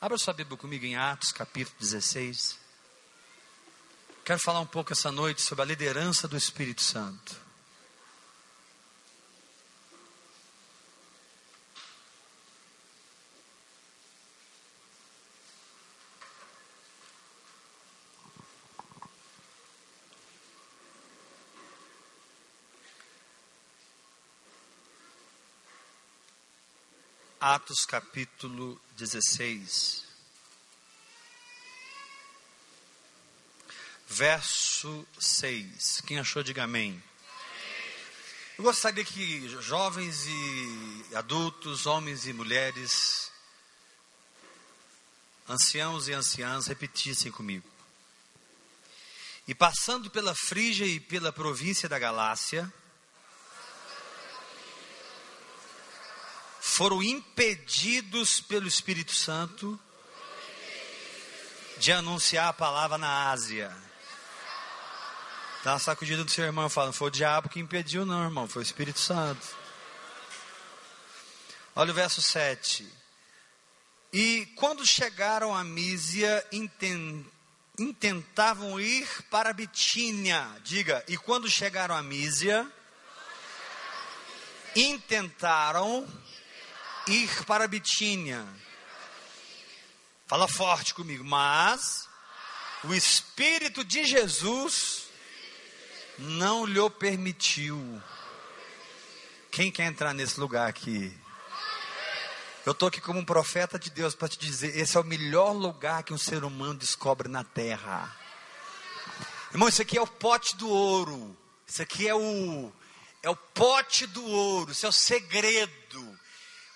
Abra sua Bíblia comigo em Atos, capítulo 16. Quero falar um pouco essa noite sobre a liderança do Espírito Santo. Atos capítulo 16, verso 6. Quem achou, diga amém. Eu gostaria que jovens e adultos, homens e mulheres, anciãos e anciãs repetissem comigo. E passando pela Frígia e pela província da Galácia, foram impedidos pelo Espírito Santo de anunciar a palavra na Ásia. Dá uma sacudida do seu irmão, fala, não foi o diabo que impediu, não, irmão, foi o Espírito Santo. Olha o verso 7. E quando chegaram a Mísia, intentavam ir para Bitínia. Diga, e quando chegaram a Mísia, intentaram ir para Bitínia. Fala forte comigo. Mas o Espírito de Jesus não lhe permitiu. Quem quer entrar nesse lugar aqui? Eu estou aqui como um profeta de Deus para te dizer: esse é o melhor lugar que um ser humano descobre na terra. Irmão, isso aqui é o pote do ouro. Isso aqui é o, é o pote do ouro. Isso é o segredo.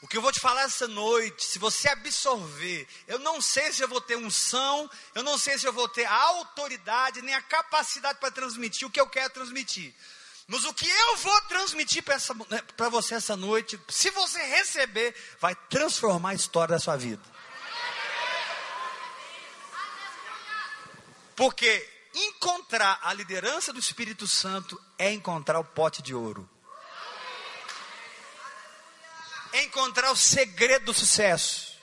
O que eu vou te falar essa noite, se você absorver, eu não sei se eu vou ter unção, eu não sei se eu vou ter a autoridade, nem a capacidade para transmitir o que eu quero transmitir. Mas o que eu vou transmitir para né, você essa noite, se você receber, vai transformar a história da sua vida. Porque encontrar a liderança do Espírito Santo é encontrar o pote de ouro encontrar o segredo do sucesso,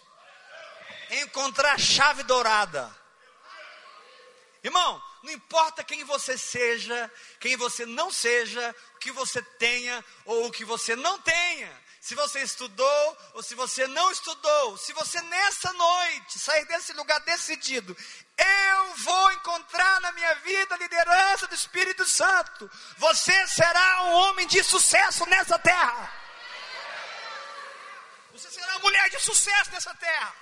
encontrar a chave dourada. Irmão, não importa quem você seja, quem você não seja, o que você tenha ou o que você não tenha, se você estudou ou se você não estudou, se você nessa noite sair desse lugar decidido, eu vou encontrar na minha vida a liderança do Espírito Santo, você será um homem de sucesso nessa terra. Mulher de sucesso nessa terra.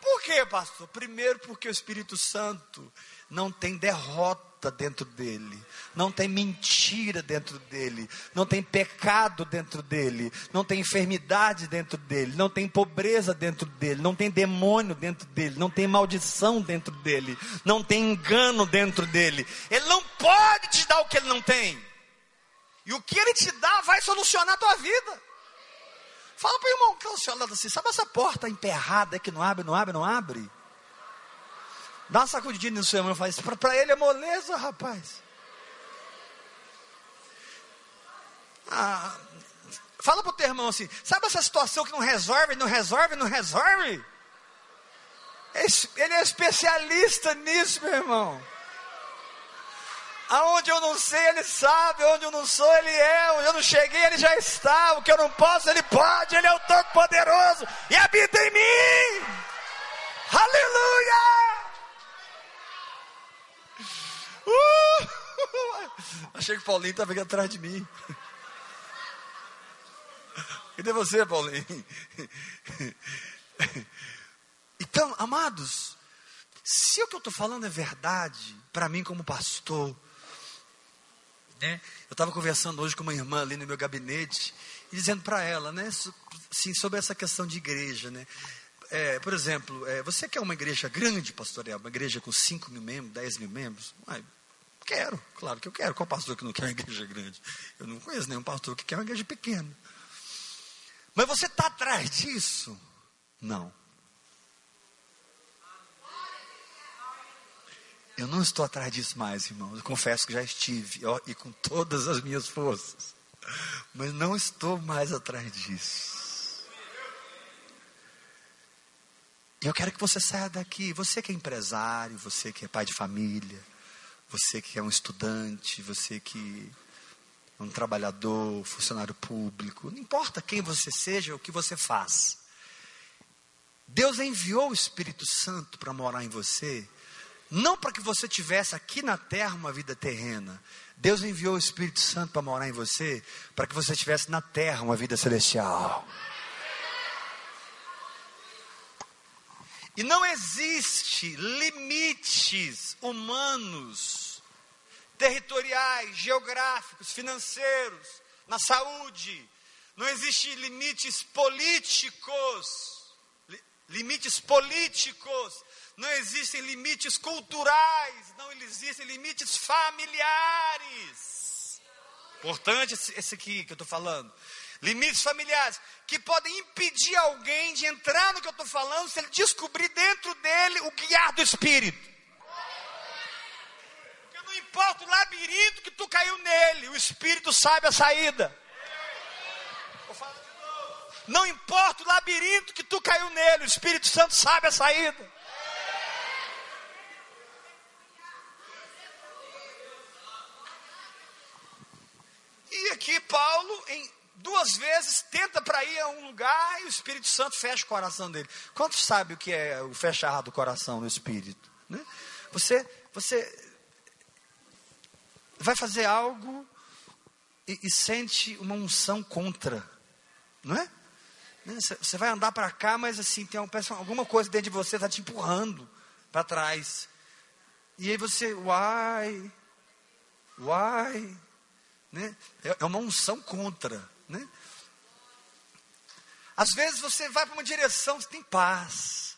Por quê, pastor? Primeiro, porque o Espírito Santo não tem derrota dentro dele, não tem mentira dentro dele, não tem pecado dentro dele, não tem enfermidade dentro dele, não tem pobreza dentro dele, não tem demônio dentro dele, não tem maldição dentro dele, não tem engano dentro dele. Ele não pode te dar o que ele não tem. E o que ele te dá vai solucionar a tua vida. Fala para o irmão que está ao assim, sabe essa porta emperrada que não abre, não abre, não abre? Dá uma sacudidinha no seu irmão e fala isso. Para ele é moleza, rapaz. Ah, fala para o teu irmão assim, sabe essa situação que não resolve, não resolve, não resolve? Ele é especialista nisso, meu irmão. Aonde eu não sei, Ele sabe. Onde eu não sou, Ele é. Onde eu não cheguei, Ele já está. O que eu não posso, Ele pode. Ele é o Todo-Poderoso e habita em mim. Aleluia! Uh! Achei que o Paulinho estava aqui atrás de mim. Cadê você, Paulinho? Então, amados, se o que eu estou falando é verdade, para mim como pastor, né? Eu estava conversando hoje com uma irmã ali no meu gabinete e dizendo para ela, né, sim, sobre essa questão de igreja, né? É, por exemplo, é, você quer uma igreja grande, pastor? Uma igreja com 5 mil membros, 10 mil membros? Quero, claro que eu quero. Qual pastor que não quer uma igreja grande? Eu não conheço nenhum pastor que quer uma igreja pequena. Mas você está atrás disso? Não. Eu não estou atrás disso mais, irmãos. Eu confesso que já estive, ó, e com todas as minhas forças. Mas não estou mais atrás disso. Eu quero que você saia daqui. Você que é empresário, você que é pai de família, você que é um estudante, você que é um trabalhador, funcionário público, não importa quem você seja, o que você faz. Deus enviou o Espírito Santo para morar em você, não para que você tivesse aqui na terra uma vida terrena. Deus enviou o Espírito Santo para morar em você, para que você tivesse na terra uma vida celestial. E não existe limites humanos, territoriais, geográficos, financeiros, na saúde. Não existe limites políticos limites políticos, não existem limites culturais, não existem limites familiares. Importante esse aqui que eu estou falando. Limites familiares que podem impedir alguém de entrar no que eu estou falando se ele descobrir dentro dele o guiar do Espírito. Porque não importa o labirinto que tu caiu nele, o Espírito sabe a saída. Não importa o labirinto que tu caiu nele, o Espírito Santo sabe a saída. E aqui Paulo, em duas vezes, tenta para ir a um lugar e o Espírito Santo fecha o coração dele. Quantos sabe o que é o fechar do coração no Espírito? Né? Você, você vai fazer algo e, e sente uma unção contra, não é? Né, você vai andar para cá, mas assim, tem alguma coisa dentro de você está te empurrando para trás. E aí você, uai, uai, né? É, é uma unção contra, né? Às vezes você vai para uma direção, você tem paz,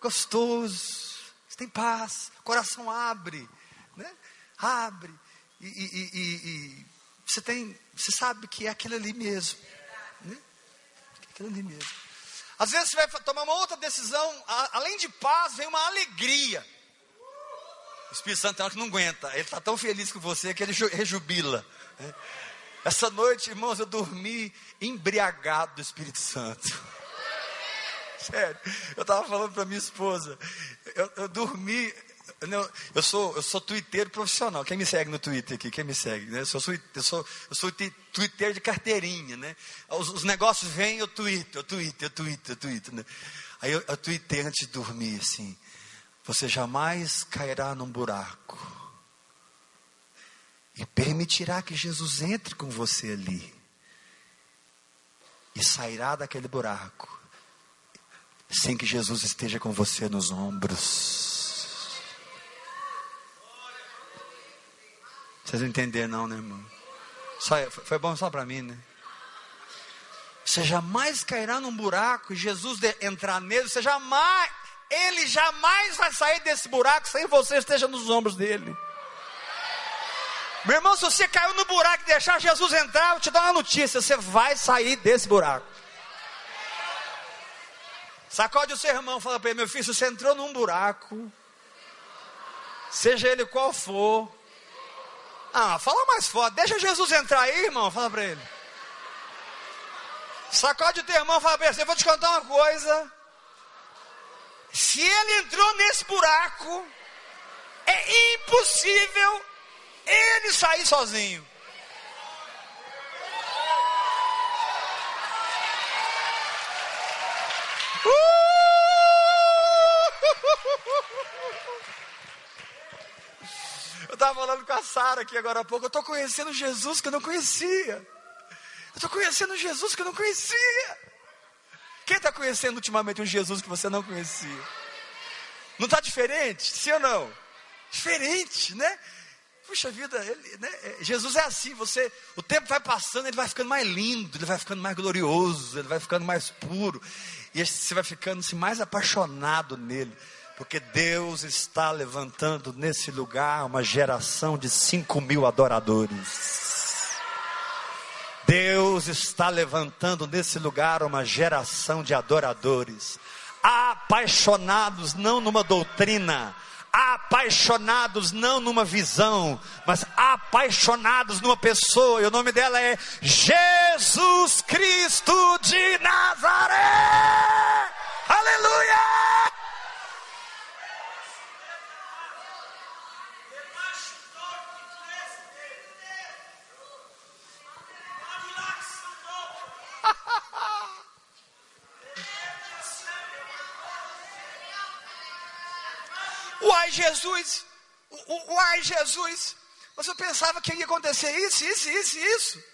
gostoso, você tem paz, coração abre, né? Abre, e, e, e, e você tem, você sabe que é aquilo ali mesmo. Aquilo ali mesmo. Às vezes você vai tomar uma outra decisão, além de paz, vem uma alegria. O Espírito Santo é que não aguenta. Ele está tão feliz com você que ele rejubila. Né? Essa noite, irmãos, eu dormi embriagado do Espírito Santo. Sério, eu estava falando para minha esposa. Eu, eu dormi eu sou, eu sou twitteiro profissional. Quem me segue no Twitter aqui? Quem me segue? Né? Eu sou, eu sou, eu sou twitteiro de carteirinha, né? Os, os, negócios vêm, eu twito, eu twito, eu twito, eu twito, né? Aí eu, eu antes de dormir, assim. Você jamais cairá num buraco. E permitirá que Jesus entre com você ali. E sairá daquele buraco. Sem que Jesus esteja com você nos ombros. Vocês não entenderam, não, né, irmão? Só, foi bom só para mim, né? Você jamais cairá num buraco e Jesus entrar nele, você jamais, ele jamais vai sair desse buraco sem você esteja nos ombros dele. Meu irmão, se você caiu no buraco e deixar Jesus entrar, eu te dar uma notícia: você vai sair desse buraco. Sacode o seu irmão, fala para ele: meu filho, se você entrou num buraco, seja ele qual for, ah, fala mais forte. Deixa Jesus entrar aí, irmão. Fala para ele. Sacode o teu irmão fala para ele. Eu vou te contar uma coisa. Se ele entrou nesse buraco, é impossível ele sair sozinho. Eu estava falando com a Sara aqui agora há pouco. Eu estou conhecendo Jesus que eu não conhecia. Eu estou conhecendo Jesus que eu não conhecia. Quem está conhecendo ultimamente um Jesus que você não conhecia? Não está diferente? Sim ou não? Diferente, né? Puxa vida, ele, né? É, Jesus é assim, você, o tempo vai passando, ele vai ficando mais lindo, ele vai ficando mais glorioso, ele vai ficando mais puro, e você vai ficando assim, mais apaixonado nele. Porque Deus está levantando nesse lugar uma geração de cinco mil adoradores. Deus está levantando nesse lugar uma geração de adoradores, apaixonados não numa doutrina, apaixonados não numa visão, mas apaixonados numa pessoa, e o nome dela é Jesus Cristo de Nazaré. Aleluia! Uai, Jesus, uai, Jesus, você pensava que ia acontecer isso, isso, isso, isso.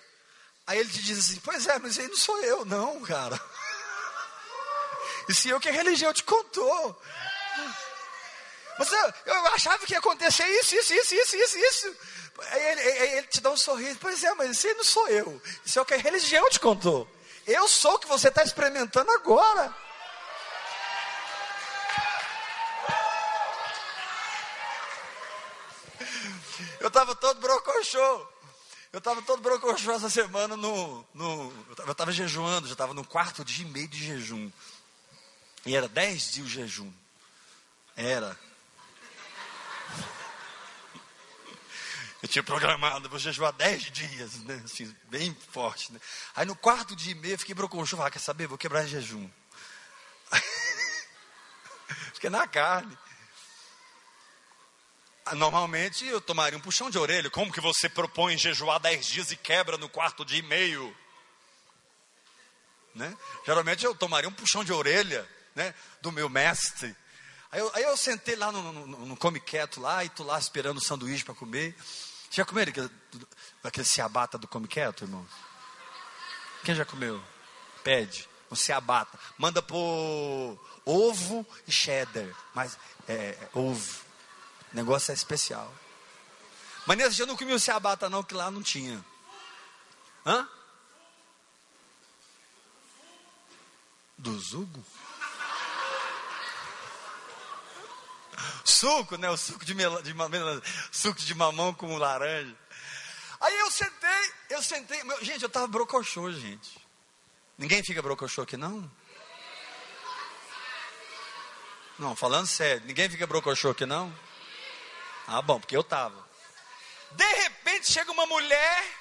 Aí ele te diz assim: Pois é, mas aí não sou eu, não, cara. Isso é o que a religião te contou. Mas eu, eu, achava que ia acontecer isso, isso, isso, isso, isso, isso. Aí ele, aí ele te dá um sorriso. Pois é, mas isso aí não sou eu. Isso é o que a religião te contou. Eu sou o que você está experimentando agora. Estava todo brocochô. Eu estava todo brocochô essa semana no. no eu estava jejuando, já estava no quarto dia e meio de jejum. E era dez dias o jejum. Era. Eu tinha programado, vou jejuar dez dias, né? Assim, bem forte, né? Aí no quarto dia e meio eu fiquei brocochô, falei, ah, quer saber? Vou quebrar jejum. Fiquei na carne. Normalmente eu tomaria um puxão de orelha. Como que você propõe jejuar dez dias e quebra no quarto dia e meio? Né? Geralmente eu tomaria um puxão de orelha né, do meu mestre. Aí eu, aí eu sentei lá no, no, no, Come Quieto lá e tô lá esperando o sanduíche para comer. Já comeram aquele, aquele ciabata do Come Quieto, irmão? Quem já comeu? Pede. Um ciabata. Manda por ovo e cheddar. Mas é, é ovo. O negócio é especial. Mas nesse dia eu não comi o ciabata não, que lá não tinha. Hã? Do zugo? Suco, né? O suco de, mel, de, suco de mamão com laranja. Aí eu sentei, eu sentei. Meu, gente, eu tava brocochô, gente. Ninguém fica brocochô aqui, não? Não, falando sério, ninguém fica brocochô aqui, não? Ah, bom, porque eu estava. De repente chega uma mulher,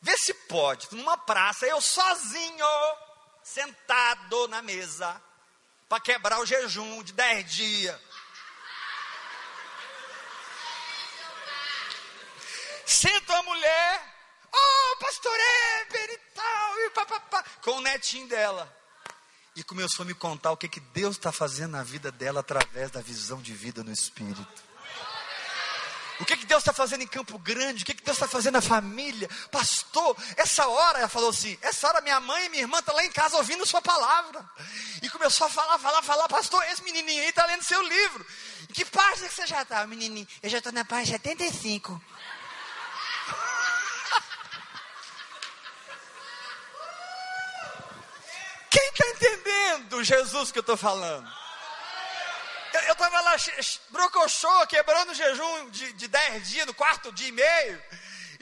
vê se pode, numa praça, eu sozinho, sentado na mesa, para quebrar o jejum de dez dias. Senta a mulher, oh, pastor Eber e tal, e papapá, com o netinho dela e começou a me contar o que, que Deus está fazendo na vida dela através da visão de vida no Espírito. O que, que Deus está fazendo em Campo Grande? O que, que Deus está fazendo na família? Pastor, essa hora, ela falou assim: essa hora minha mãe e minha irmã estão lá em casa ouvindo Sua palavra. E começou a falar, falar, falar: Pastor, esse menininho aí está lendo seu livro. Em que página que você já está, menininho? Eu já estou na página 75. Quem está entendendo Jesus que eu estou falando? Eu estava lá, brocochô, quebrando o jejum de, de dez dias, no quarto dia e meio.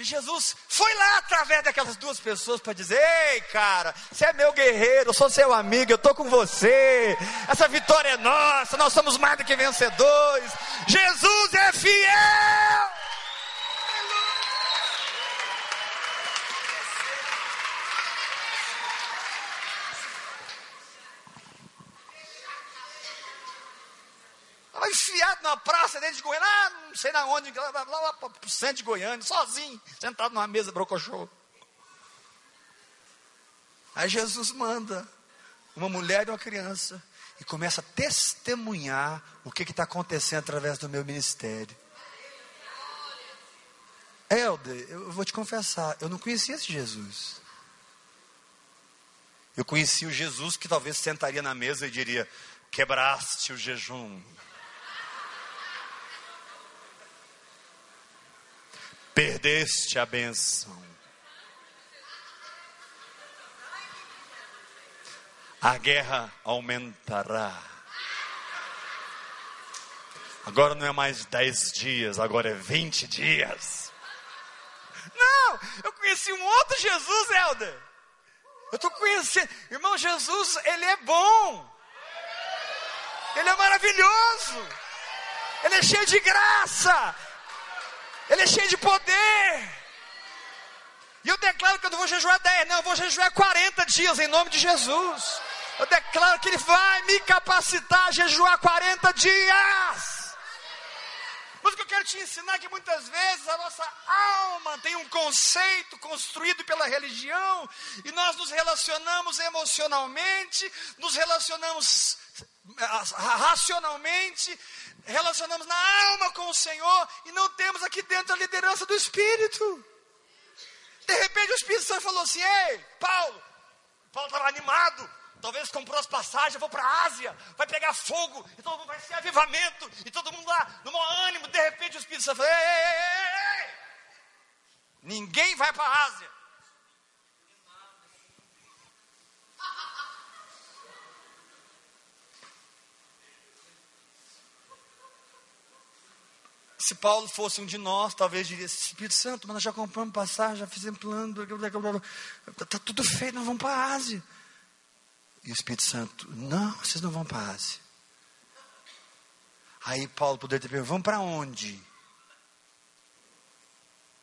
E Jesus foi lá através daquelas duas pessoas para dizer: Ei, cara, você é meu guerreiro, eu sou seu amigo, eu estou com você. Essa vitória é nossa, nós somos mais do que vencedores. Jesus é fiel. Na praça dentro de Goiânia, ah, não sei na onde, lá, lá, lá para o centro de Goiânia, sozinho, sentado numa mesa brocochô. Aí Jesus manda uma mulher e uma criança e começa a testemunhar o que está acontecendo através do meu ministério. Helder, eu vou te confessar, eu não conhecia esse Jesus. Eu conheci o Jesus que talvez sentaria na mesa e diria: quebraste o jejum, perdeste a benção. A guerra aumentará. Agora não é mais dez dias, agora é vinte dias. Não, eu conheci um outro Jesus, Helder. Eu estou conhecendo. Irmão, Jesus, ele é bom. Ele é maravilhoso. Ele é cheio de graça. Ele é cheio de poder. E eu declaro que eu não vou jejuar 10, não, eu vou jejuar 40 dias em nome de Jesus. Eu declaro que Ele vai me capacitar a jejuar 40 dias. Mas o que eu quero te ensinar é que muitas vezes a nossa alma tem um conceito construído pela religião e nós nos relacionamos emocionalmente, nos relacionamos eh, racionalmente, relacionamos na alma com o Senhor e não temos aqui dentro a liderança do Espírito. De repente o Espírito Santo falou assim: Ei, Paulo, Paulo estava animado, Talvez comprou as passagens, vou para a Ásia, vai pegar fogo, e todo mundo vai ser avivamento, e todo mundo lá, no maior ânimo, de repente o Espírito Santo fala, ei, ei, ei, ei. Ninguém vai para a Ásia. Se Paulo fosse um de nós, talvez diria: Espírito Santo, mas nós já compramos passagem, já fizemos plano, está tudo feito, nós vamos para a Ásia. E o Espírito Santo, não, vocês não vão para a Ásia. Aí Paulo poderia ter perguntado, vamos para onde?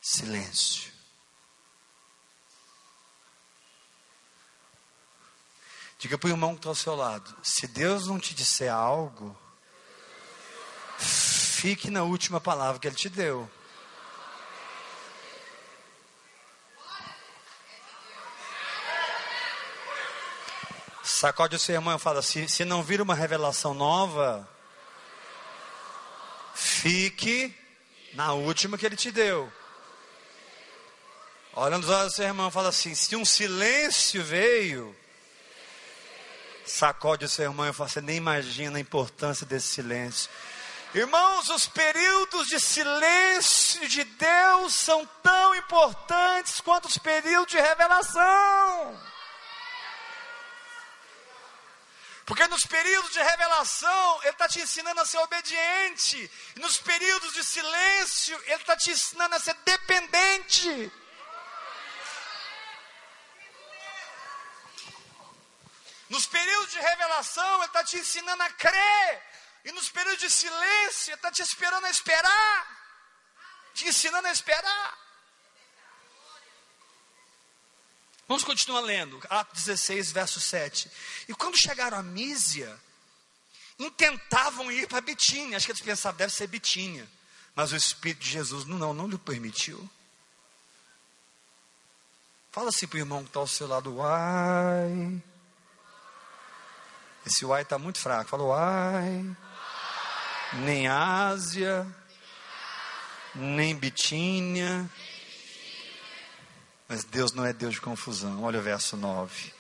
Silêncio. Diga para o irmão que está ao seu lado: se Deus não te disser algo, fique na última palavra que Ele te deu. Sacode o seu irmão e fala: se, se não vir uma revelação nova, fique na última que ele te deu. Olha nos olhos do seu irmão e fala assim: se um silêncio veio, sacode o seu irmão e fala: você nem imagina a importância desse silêncio. Irmãos, os períodos de silêncio de Deus são tão importantes quanto os períodos de revelação. Porque nos períodos de revelação, Ele está te ensinando a ser obediente. E nos períodos de silêncio, Ele está te ensinando a ser dependente. Nos períodos de revelação, Ele está te ensinando a crer. E nos períodos de silêncio, está te esperando a esperar. Te ensinando a esperar. Vamos continuar lendo, Atos 16, verso 7. E quando chegaram a Mísia, intentavam ir para Bitínia. Acho que eles pensavam, deve ser Bitínia. Mas o Espírito de Jesus não, não, não lhe permitiu. Fala assim para o irmão que está ao seu lado, uai. Esse uai está muito fraco. Fala, uai. Nem Ásia, nem Bitínia mas Deus não é Deus de confusão. Olha o verso 9.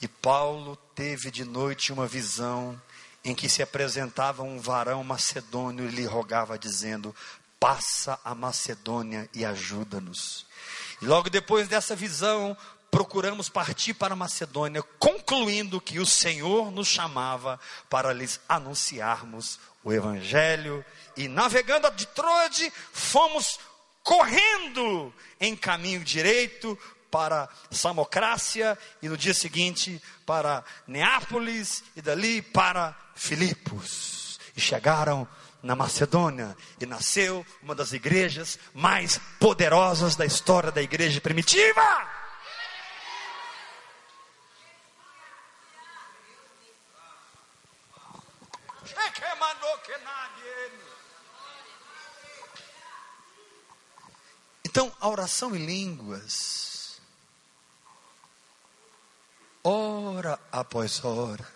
E Paulo teve de noite uma visão em que se apresentava um varão macedônio e lhe rogava, dizendo: Passa a Macedônia e ajuda-nos. E logo depois dessa visão, procuramos partir para Macedônia, concluindo que o Senhor nos chamava para lhes anunciarmos o Evangelho. E navegando de Troade, fomos correndo em caminho direito para Samocrácia e no dia seguinte para Neápolis e dali para Filipos. E chegaram na Macedônia e nasceu uma das igrejas mais poderosas da história da igreja primitiva. Então, a oração em línguas, hora após hora,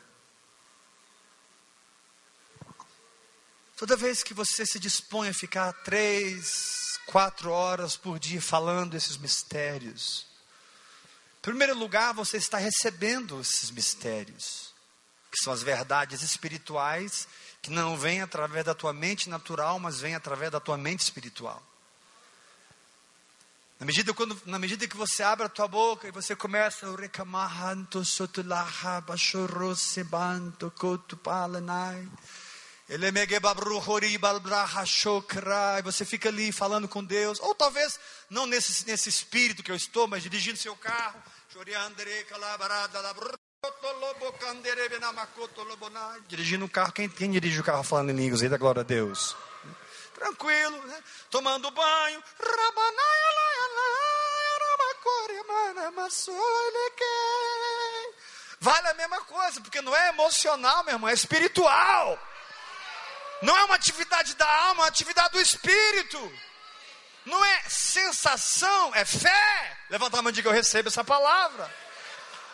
toda vez que você se dispõe a ficar três, quatro horas por dia falando esses mistérios, em primeiro lugar, você está recebendo esses mistérios, que são as verdades espirituais, que não vêm através da tua mente natural, mas vêm através da tua mente espiritual. Na medida, quando, na medida que você abre a tua boca e você começa e você fica ali falando com Deus, ou talvez não nesse, nesse espírito que eu estou, mas dirigindo seu carro, Dirigindo um carro, quem, quem dirige o carro falando em línguas? Da glória a Deus? Tranquilo, né? tomando banho. Vale a mesma coisa, porque não é emocional, meu irmão, é espiritual. Não é uma atividade da alma, é uma atividade do espírito. Não é sensação, é fé. Levanta a mão e diga: Eu recebo essa palavra.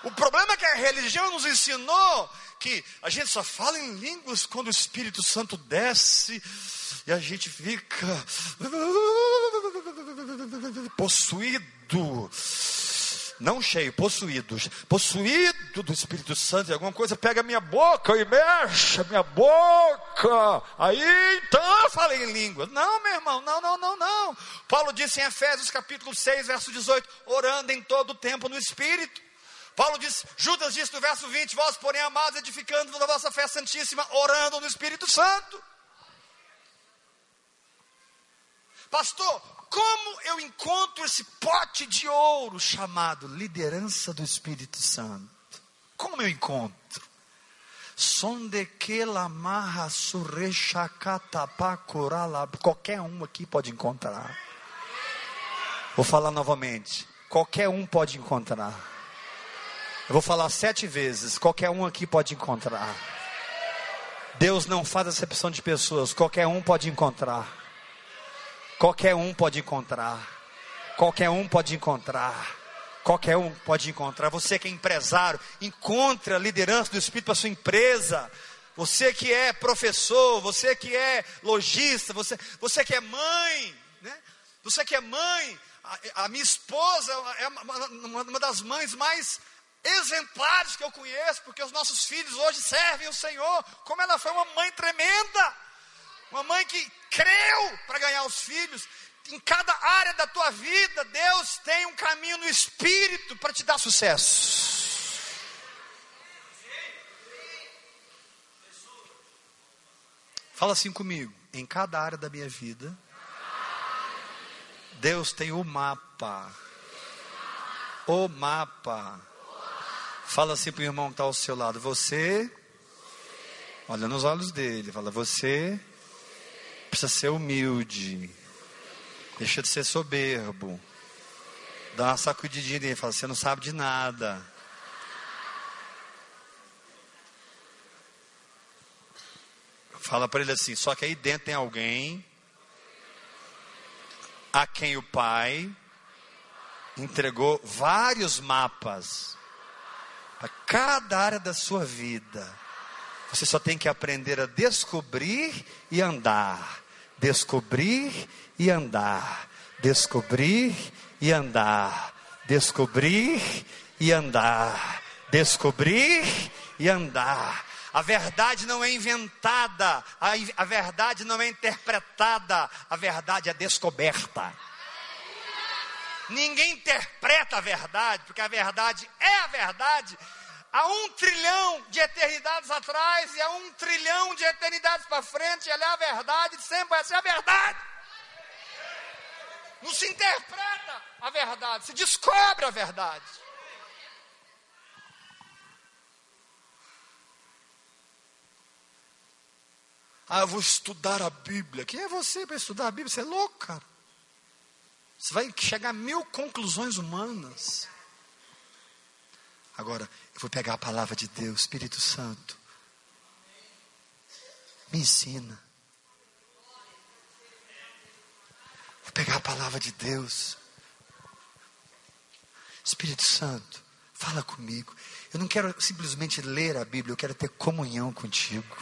O problema é que a religião nos ensinou que a gente só fala em línguas quando o Espírito Santo desce e a gente fica possuído não cheio, possuído, possuído do Espírito Santo e alguma coisa pega minha boca e mexe a minha boca. Aí então eu falei em língua. Não, meu irmão, não, não, não, não. Paulo disse em Efésios capítulo 6, verso 18: orando em todo o tempo no Espírito. Paulo diz, Judas disse no verso 20: Vós, porém, amados, edificando da vossa fé santíssima, orando no Espírito Santo. Pastor, como eu encontro esse pote de ouro chamado liderança do Espírito Santo? Como eu encontro? Sondequelamarra surrechacatapacurala. Qualquer um aqui pode encontrar. Vou falar novamente. Qualquer um pode encontrar. Eu vou falar sete vezes. Qualquer um aqui pode encontrar. Deus não faz acepção de pessoas. Qualquer um pode encontrar. Qualquer um pode encontrar. Qualquer um pode encontrar. Qualquer um pode encontrar. Você que é empresário, encontre a liderança do Espírito para sua empresa. Você que é professor, você que é lojista, você, você que é mãe, né? Você que é mãe, a, a minha esposa é uma, uma das mães mais exemplares que eu conheço, porque os nossos filhos hoje servem o Senhor. Como ela foi uma mãe tremenda. Uma mãe que creu para ganhar os filhos. Em cada área da tua vida, Deus tem um caminho no espírito para te dar sucesso. Fala assim comigo. Em cada área da minha vida, Deus tem o mapa. O mapa. Fala assim para o irmão que está ao seu lado. Você, olha nos olhos dele, fala: Você Precisa ser humilde. Deixa de ser soberbo. Dá uma sacudidinha e fala: Você não sabe de nada. Fala para ele assim: Só que aí dentro tem alguém a quem o pai entregou vários mapas para cada área da sua vida. Você só tem que aprender a descobrir e andar descobrir e andar, descobrir e andar, descobrir e andar, descobrir e andar. A verdade não é inventada, a, a verdade não é interpretada, a verdade é descoberta. Ninguém interpreta a verdade, porque a verdade é a verdade, há um trilhão de eternidades atrás e há um trilhão de eternidades para frente, ela é a verdade, sempre vai ser a verdade. Não se interpreta a verdade, se descobre a verdade. Ah, eu vou estudar a Bíblia. Quem é você para estudar a Bíblia? Você é louco, cara. Você vai chegar a mil conclusões humanas. Agora, eu vou pegar a palavra de Deus, Espírito Santo. Me ensina. Vou pegar a palavra de Deus. Espírito Santo, fala comigo. Eu não quero simplesmente ler a Bíblia, eu quero ter comunhão contigo.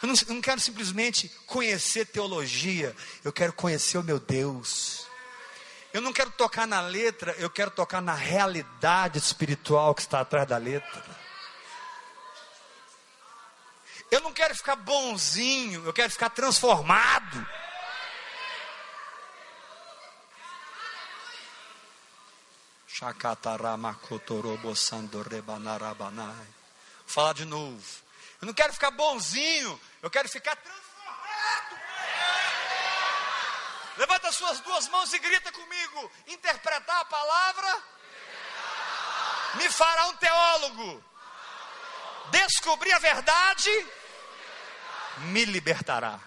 Eu não, não quero simplesmente conhecer teologia, eu quero conhecer o meu Deus. Eu não quero tocar na letra, eu quero tocar na realidade espiritual que está atrás da letra. Eu não quero ficar bonzinho, eu quero ficar transformado. Vou falar de novo. Eu não quero ficar bonzinho, eu quero ficar transformado. Levanta suas duas mãos e grita comigo. Interpretar a palavra. me fará um teólogo. Descobrir a verdade me libertará.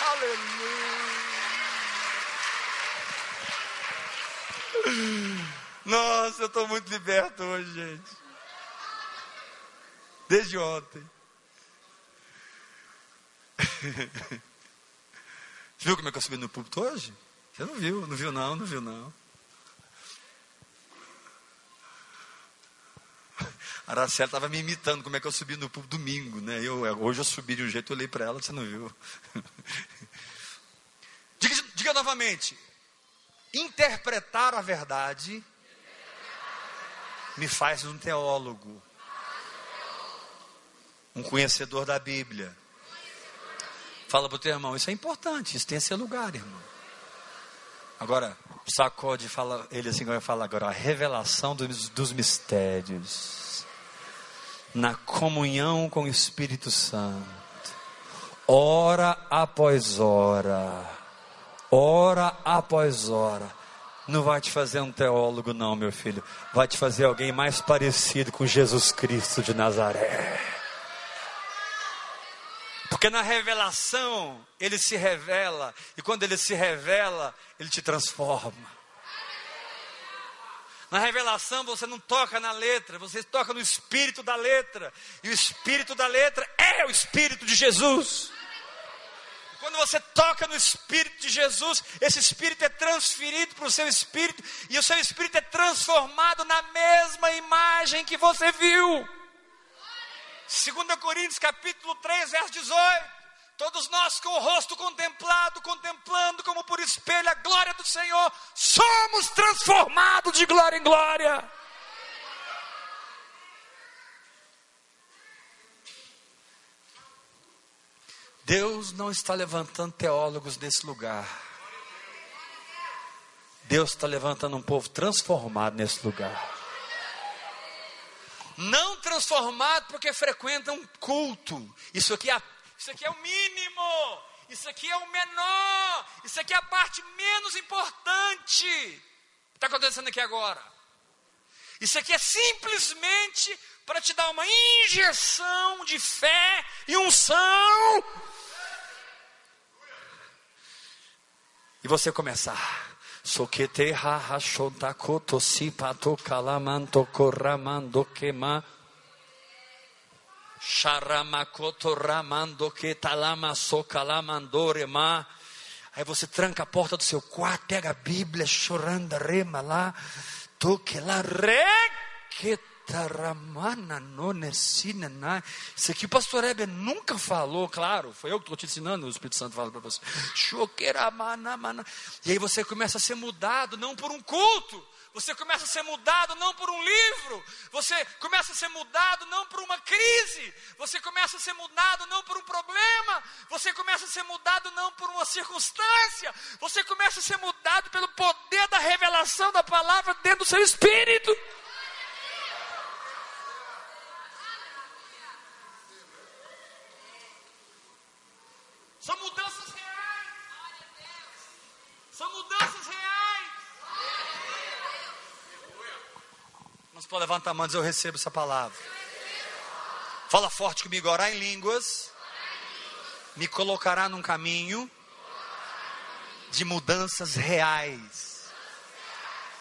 Aleluia. Nossa, eu estou muito liberto hoje, gente. Desde ontem. Você viu como é que eu subi no púlpito hoje? Você não viu, não viu não, não viu não. A Araceli estava me imitando como é que eu subi no púlpito domingo, né? Eu, hoje eu subi de um jeito, eu olhei para ela, você não viu. Diga, diga novamente. Interpretar a verdade me faz um teólogo, um conhecedor da Bíblia. Fala para o teu irmão, isso é importante, isso tem seu lugar, irmão. Agora, sacode, fala, ele assim vai falar agora, a revelação dos, dos mistérios, na comunhão com o Espírito Santo, hora após hora, hora após hora, não vai te fazer um teólogo, não, meu filho. Vai te fazer alguém mais parecido com Jesus Cristo de Nazaré. Porque na revelação, ele se revela, e quando ele se revela, ele te transforma. Na revelação você não toca na letra, você toca no espírito da letra, e o espírito da letra é o espírito de Jesus. Quando você toca no Espírito de Jesus, esse Espírito é transferido para o seu Espírito, e o seu Espírito é transformado na mesma imagem que você viu. 2 Coríntios capítulo 3, verso 18. Todos nós com o rosto contemplado, contemplando como por espelho a glória do Senhor, somos transformados de glória em glória. Deus não está levantando teólogos nesse lugar. Deus está levantando um povo transformado nesse lugar. Não transformado porque frequenta um culto. Isso aqui, é, isso aqui é o mínimo. Isso aqui é o menor. Isso aqui é a parte menos importante. Está acontecendo aqui agora. Isso aqui é simplesmente para te dar uma injeção de fé e unção e você começar. Sokete ha ha shontakoto sipato kalamanto kema. Aí você tranca a porta do seu quarto, pega a Bíblia, chorando, rema lá. Toque lá, requete isso aqui o pastor Heber nunca falou, claro, foi eu que estou te ensinando, o Espírito Santo fala para você. E aí você começa a ser mudado, não por um culto, você começa a ser mudado não por um livro, você começa a ser mudado não por uma crise, você começa a ser mudado não por um problema, você começa a ser mudado não por uma circunstância, você começa a ser mudado pelo poder da revelação da palavra dentro do seu espírito. São mudanças reais. São mudanças reais. Levantar a mão e dizer, eu recebo essa palavra. Fala forte comigo, orar em línguas. Me colocará num caminho de mudanças reais.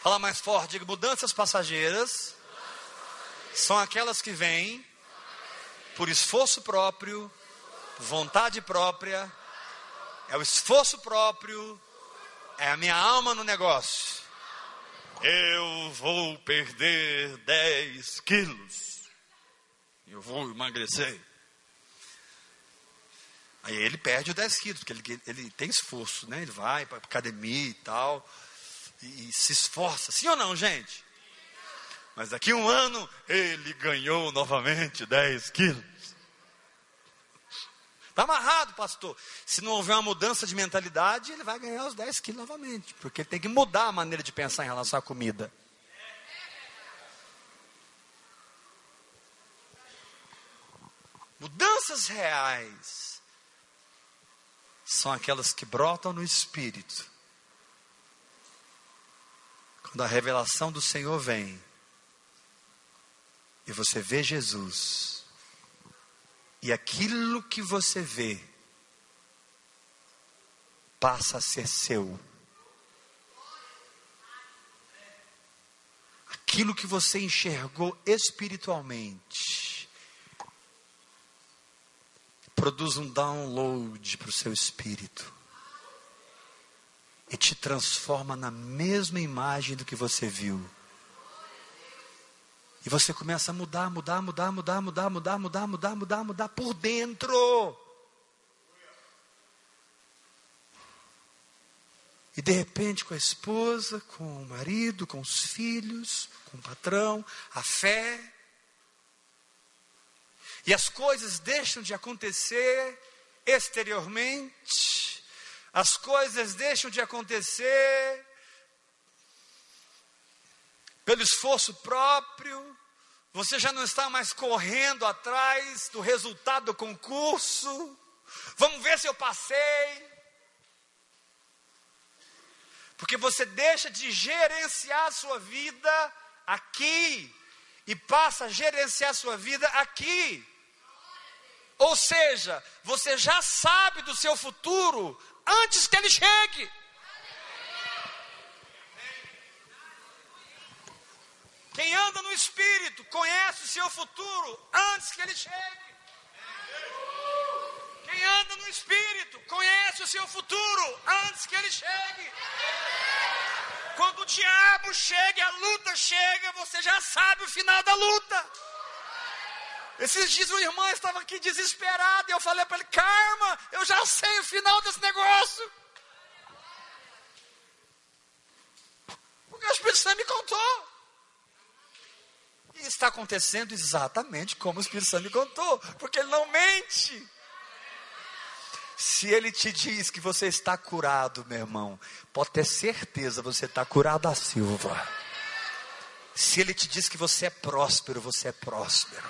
Fala mais forte, diga, mudanças passageiras são aquelas que vêm por esforço próprio vontade própria, é o esforço próprio, é a minha alma no negócio. Eu vou perder 10 quilos. Eu vou emagrecer. Aí ele perde os 10 quilos, porque ele, ele tem esforço, né? Ele vai para academia e tal, e, e se esforça. Sim ou não, gente? Mas daqui a um ano ele ganhou novamente 10 quilos. Está amarrado, pastor. Se não houver uma mudança de mentalidade, ele vai ganhar os 10 quilos novamente. Porque ele tem que mudar a maneira de pensar em relação à comida. Mudanças reais são aquelas que brotam no espírito Quando a revelação do Senhor vem e você vê Jesus, e aquilo que você vê passa a ser seu. Aquilo que você enxergou espiritualmente produz um download para o seu espírito e te transforma na mesma imagem do que você viu. E você começa a mudar, mudar, mudar, mudar, mudar, mudar, mudar, mudar, mudar, mudar por dentro. E de repente, com a esposa, com o marido, com os filhos, com o patrão, a fé. E as coisas deixam de acontecer exteriormente, as coisas deixam de acontecer pelo esforço próprio, você já não está mais correndo atrás do resultado do concurso. Vamos ver se eu passei. Porque você deixa de gerenciar a sua vida aqui e passa a gerenciar a sua vida aqui. Ou seja, você já sabe do seu futuro antes que ele chegue. Quem anda no Espírito conhece o seu futuro antes que ele chegue. Quem anda no Espírito conhece o seu futuro antes que ele chegue. Quando o diabo chega, a luta chega, você já sabe o final da luta. Esses dias o irmão estava aqui desesperado e eu falei para ele: Karma, eu já sei o final desse negócio. Porque o Espírito Santo me contou. Está acontecendo exatamente como o Espírito Santo me contou, porque ele não mente. Se ele te diz que você está curado, meu irmão, pode ter certeza, você está curado a Silva. Se ele te diz que você é próspero, você é próspero.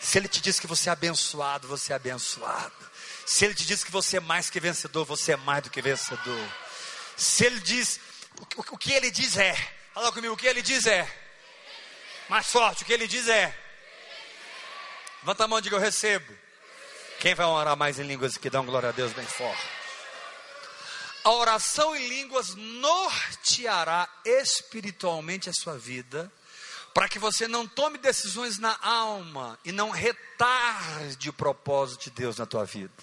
Se ele te diz que você é abençoado, você é abençoado. Se ele te diz que você é mais que vencedor, você é mais do que vencedor. Se ele diz, o, o que ele diz é, fala comigo, o que ele diz é, mais forte, o que ele diz é: Levanta a mão e diga: Eu recebo. Quem vai orar mais em línguas que dão glória a Deus bem forte? A oração em línguas norteará espiritualmente a sua vida, para que você não tome decisões na alma e não retarde o propósito de Deus na tua vida.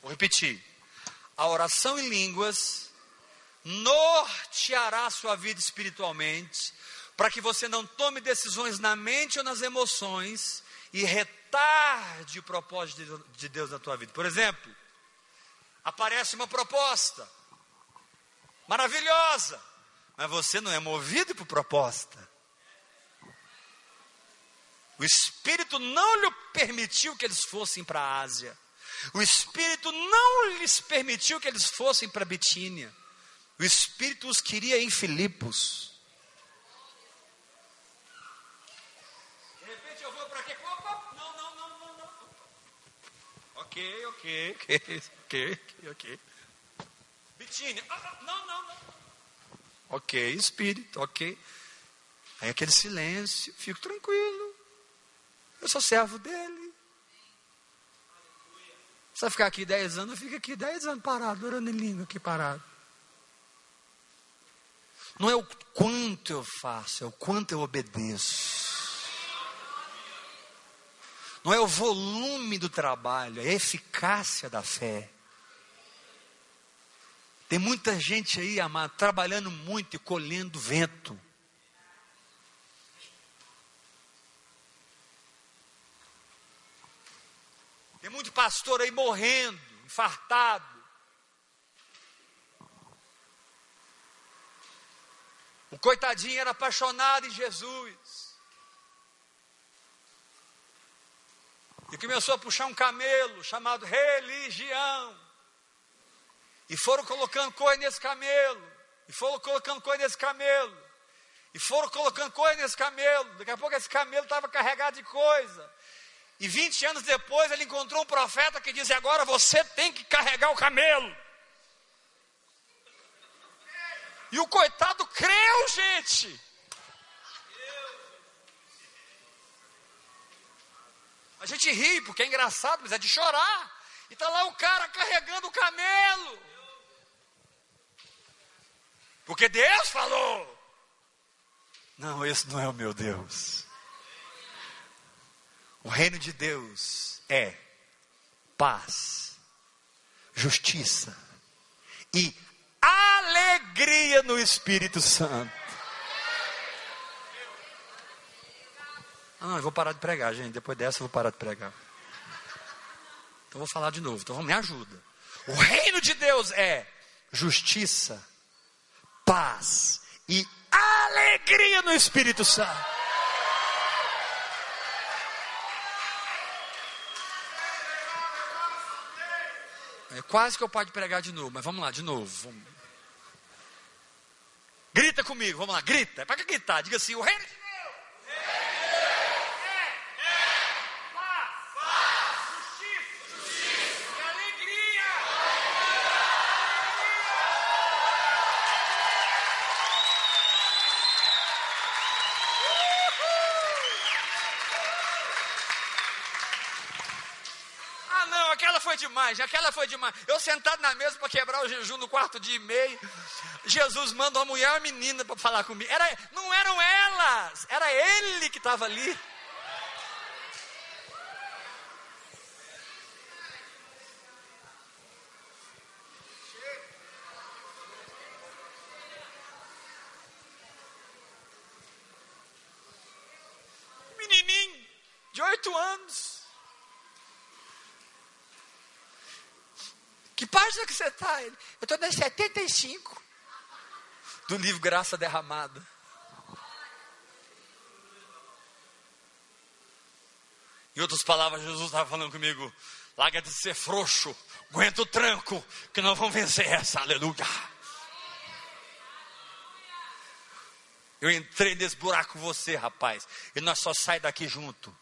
Vou repetir. A oração em línguas norteará a sua vida espiritualmente, para que você não tome decisões na mente ou nas emoções e retarde o propósito de Deus na tua vida. Por exemplo, aparece uma proposta maravilhosa, mas você não é movido por proposta. O Espírito não lhe permitiu que eles fossem para a Ásia. O Espírito não lhes permitiu que eles fossem para Bitínia. O Espírito os queria em Filipos. De repente eu vou para quê? Opa, não, não, não, não, não. Ok, ok, ok, ok, ok. Bitínia, ah, ah, não, não, não. Ok, Espírito, ok. Aí aquele silêncio, fico tranquilo. Eu sou servo dele. Se eu ficar aqui dez anos, eu fico aqui dez anos parado, orando em língua aqui parado. Não é o quanto eu faço, é o quanto eu obedeço. Não é o volume do trabalho, é a eficácia da fé. Tem muita gente aí, amado, trabalhando muito e colhendo vento. Tem muito pastor aí morrendo, infartado. O coitadinho era apaixonado em Jesus. E começou a puxar um camelo chamado religião. E foram colocando coisa nesse camelo. E foram colocando coisa nesse camelo. E foram colocando coisa nesse camelo. Daqui a pouco esse camelo estava carregado de coisa. E 20 anos depois ele encontrou um profeta que dizia: Agora você tem que carregar o camelo. E o coitado creu, gente. A gente ri porque é engraçado, mas é de chorar. E está lá o cara carregando o camelo. Porque Deus falou. Não, esse não é o meu Deus. O reino de Deus é paz, justiça e alegria no Espírito Santo. Ah, não, eu vou parar de pregar, gente. Depois dessa eu vou parar de pregar. Então vou falar de novo. Então me ajuda. O reino de Deus é justiça, paz e alegria no Espírito Santo. É quase que eu pode pregar de novo, mas vamos lá, de novo. Vamos. Comigo, vamos lá, grita. É para gritar? Diga assim: o reino de foi demais, aquela foi demais. Eu sentado na mesa para quebrar o jejum no quarto dia e meio. Jesus manda uma mulher e uma menina para falar comigo. Era, não eram elas, era ele que estava ali. Menininho de oito anos. Que página que você está? Eu estou na 75 do livro Graça Derramada. Em outras palavras, Jesus estava falando comigo: larga de ser frouxo, aguenta o tranco, que nós vamos vencer essa, aleluia. Eu entrei nesse buraco com você, rapaz, e nós só sai daqui junto.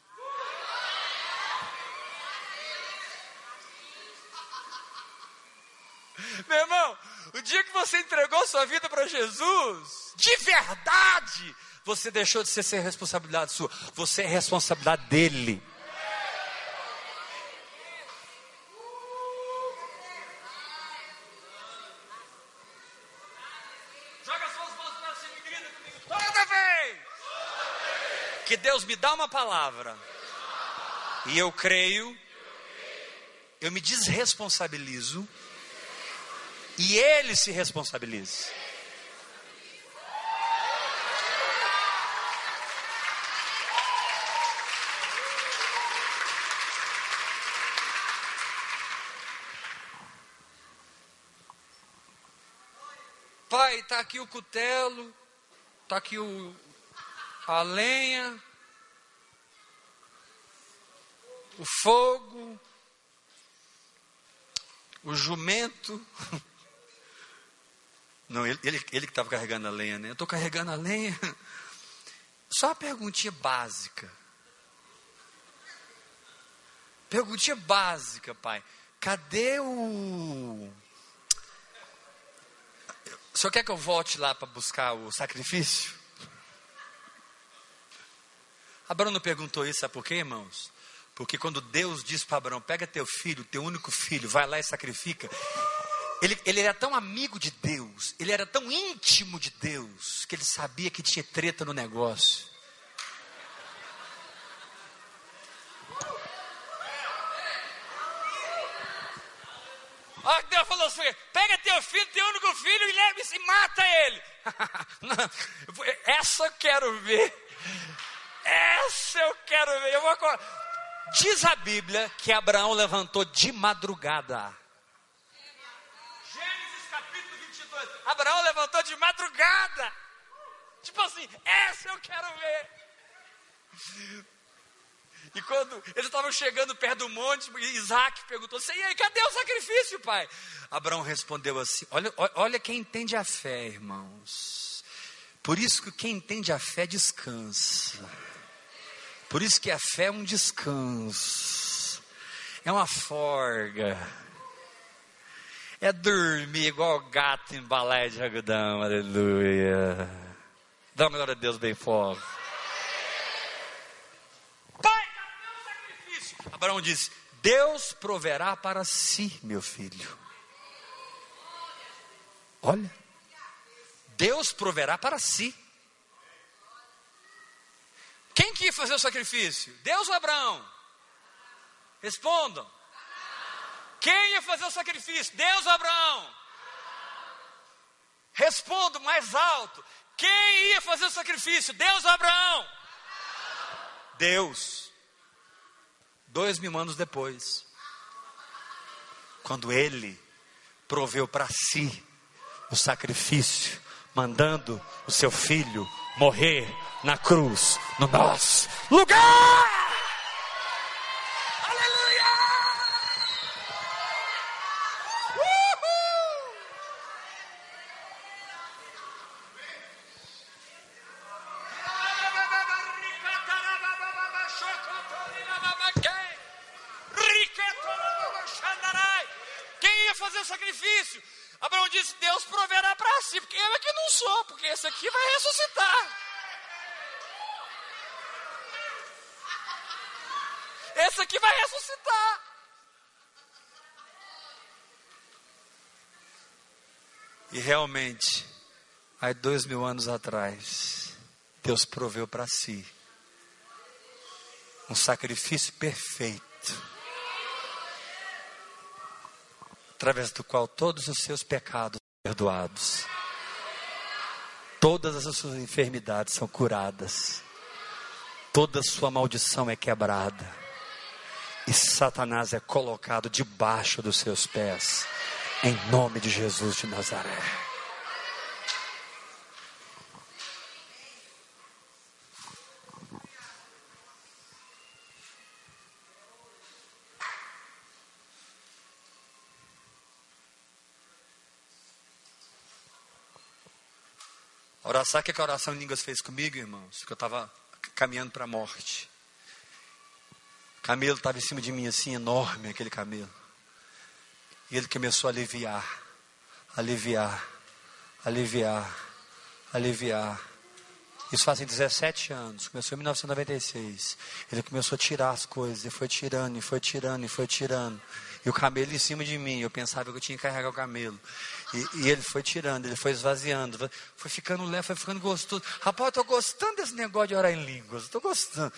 Meu irmão, o dia que você entregou sua vida para Jesus, de verdade, você deixou de ser, ser responsabilidade sua, você é responsabilidade dele. Que Deus me dá uma palavra e eu creio, eu me desresponsabilizo e ele se responsabilize. Pai, está aqui o cutelo, está aqui o, a lenha, o fogo, o jumento. Não, ele, ele, ele que estava carregando a lenha, né? Eu estou carregando a lenha. Só uma perguntinha básica. Perguntinha básica, pai. Cadê o. O senhor quer que eu volte lá para buscar o sacrifício? Abraão não perguntou isso, sabe por quê, irmãos? Porque quando Deus diz para Abraão: pega teu filho, teu único filho, vai lá e sacrifica. Ele, ele era tão amigo de Deus, ele era tão íntimo de Deus, que ele sabia que tinha treta no negócio. Olha que Deus falou assim: pega teu filho, teu único filho, e leve e mata ele. Essa eu quero ver. Essa eu quero ver. Eu vou... Diz a Bíblia que Abraão levantou de madrugada. Abraão levantou de madrugada. Tipo assim, essa eu quero ver. E quando eles estavam chegando perto do monte, Isaac perguntou assim: e aí, cadê o sacrifício, pai? Abraão respondeu assim: olha, olha quem entende a fé, irmãos. Por isso que quem entende a fé descansa. Por isso que a fé é um descanso, é uma forga é dormir igual gato em balé de algodão, aleluia. Dá uma glória a Deus bem forte. Pai, cadê o sacrifício? Abraão disse: Deus proverá para si, meu filho. Olha, Deus proverá para si. Quem que ia fazer o sacrifício? Deus ou Abraão? Respondam. Quem ia fazer o sacrifício? Deus ou Abraão? Respondo mais alto. Quem ia fazer o sacrifício? Deus ou Abraão? Deus. Dois mil anos depois, quando ele proveu para si o sacrifício, mandando o seu filho morrer na cruz, no nosso lugar. Realmente, há dois mil anos atrás, Deus proveu para si um sacrifício perfeito, através do qual todos os seus pecados são perdoados, todas as suas enfermidades são curadas, toda sua maldição é quebrada, e Satanás é colocado debaixo dos seus pés. Em nome de Jesus de Nazaré. Sabe o que a oração em línguas fez comigo, irmãos? Que eu estava caminhando para a morte. O camelo estava em cima de mim assim, enorme aquele camelo. E ele começou a aliviar, aliviar, aliviar, aliviar. Isso fazem 17 anos, começou em 1996. Ele começou a tirar as coisas, e foi tirando, e foi tirando, e foi tirando. E o camelo em cima de mim, eu pensava que eu tinha que carregar o camelo. E, e ele foi tirando, ele foi esvaziando, foi ficando leve, foi ficando gostoso. Rapaz, eu estou gostando desse negócio de orar em línguas, estou gostando.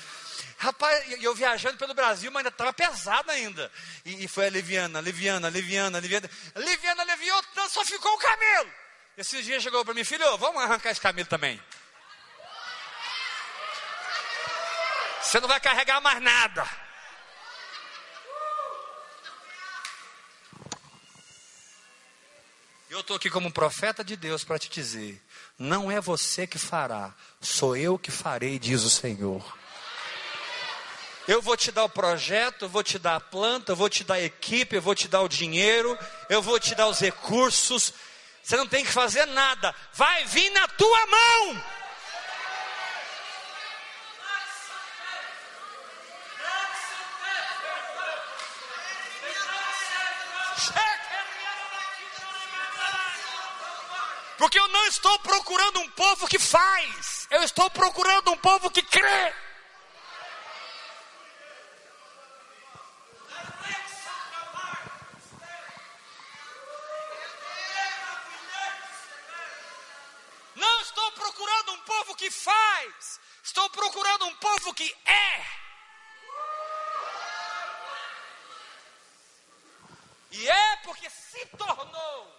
Rapaz, eu viajando pelo Brasil, mas ainda estava pesado ainda. E, e, foi aliviando, aliviando, aliviando, aliviando. Aliviando, aliviou, tanto, só ficou o camelo. Esses dias chegou para mim, filho, vamos arrancar esse camelo também. Você não vai carregar mais nada. Eu estou aqui como profeta de Deus para te dizer: não é você que fará, sou eu que farei, diz o Senhor. Eu vou te dar o projeto, eu vou te dar a planta, eu vou te dar a equipe, eu vou te dar o dinheiro, eu vou te dar os recursos. Você não tem que fazer nada, vai vir na tua mão. Porque eu não estou procurando um povo que faz, eu estou procurando um povo que crê. que faz, estou procurando um povo que é. E é porque se tornou,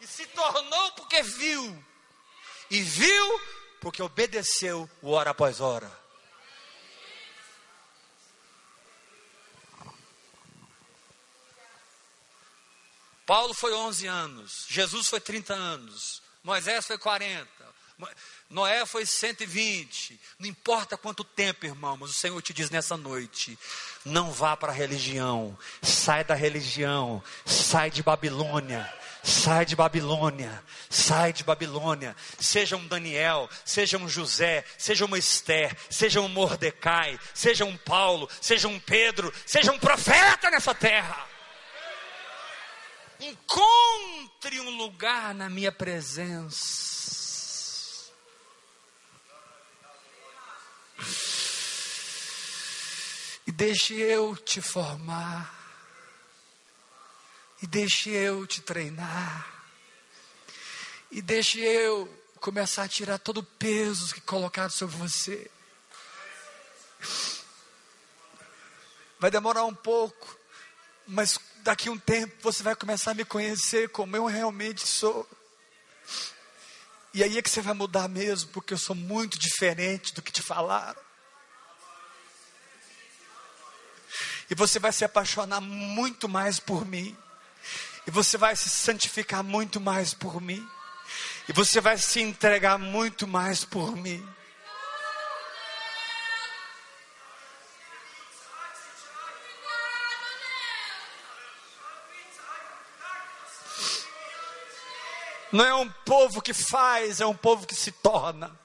e se tornou porque viu, e viu porque obedeceu o hora após hora. Paulo foi 11 anos, Jesus foi 30 anos, Moisés foi 40, Noé foi 120. Não importa quanto tempo, irmão, mas o Senhor te diz nessa noite: não vá para a religião, sai da religião, sai de Babilônia. Sai de Babilônia, sai de Babilônia. Seja um Daniel, seja um José, seja uma Esther, seja um Mordecai, seja um Paulo, seja um Pedro, seja um profeta nessa terra. encontre um lugar na minha presença. E deixe eu te formar. E deixe eu te treinar. E deixe eu começar a tirar todo o peso que colocaram sobre você. Vai demorar um pouco, mas daqui um tempo você vai começar a me conhecer como eu realmente sou. E aí é que você vai mudar mesmo, porque eu sou muito diferente do que te falaram. E você vai se apaixonar muito mais por mim. E você vai se santificar muito mais por mim. E você vai se entregar muito mais por mim. Não é um povo que faz, é um povo que se torna.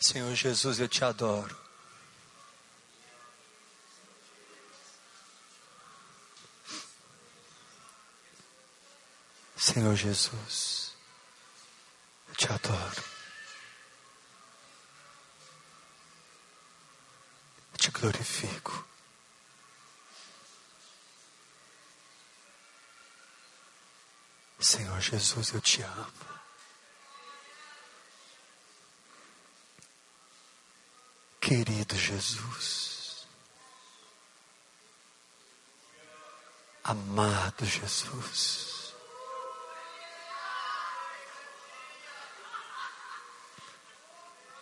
Senhor Jesus, eu te adoro. Senhor Jesus, eu te adoro. Eu te glorifico. Senhor Jesus, eu te amo. Querido Jesus, amado Jesus,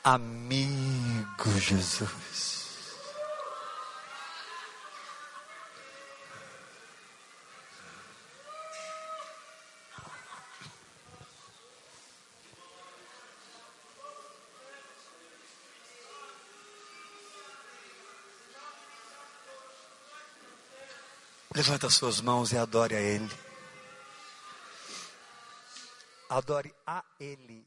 amigo Jesus. Levanta suas mãos e adore a Ele. Adore a Ele.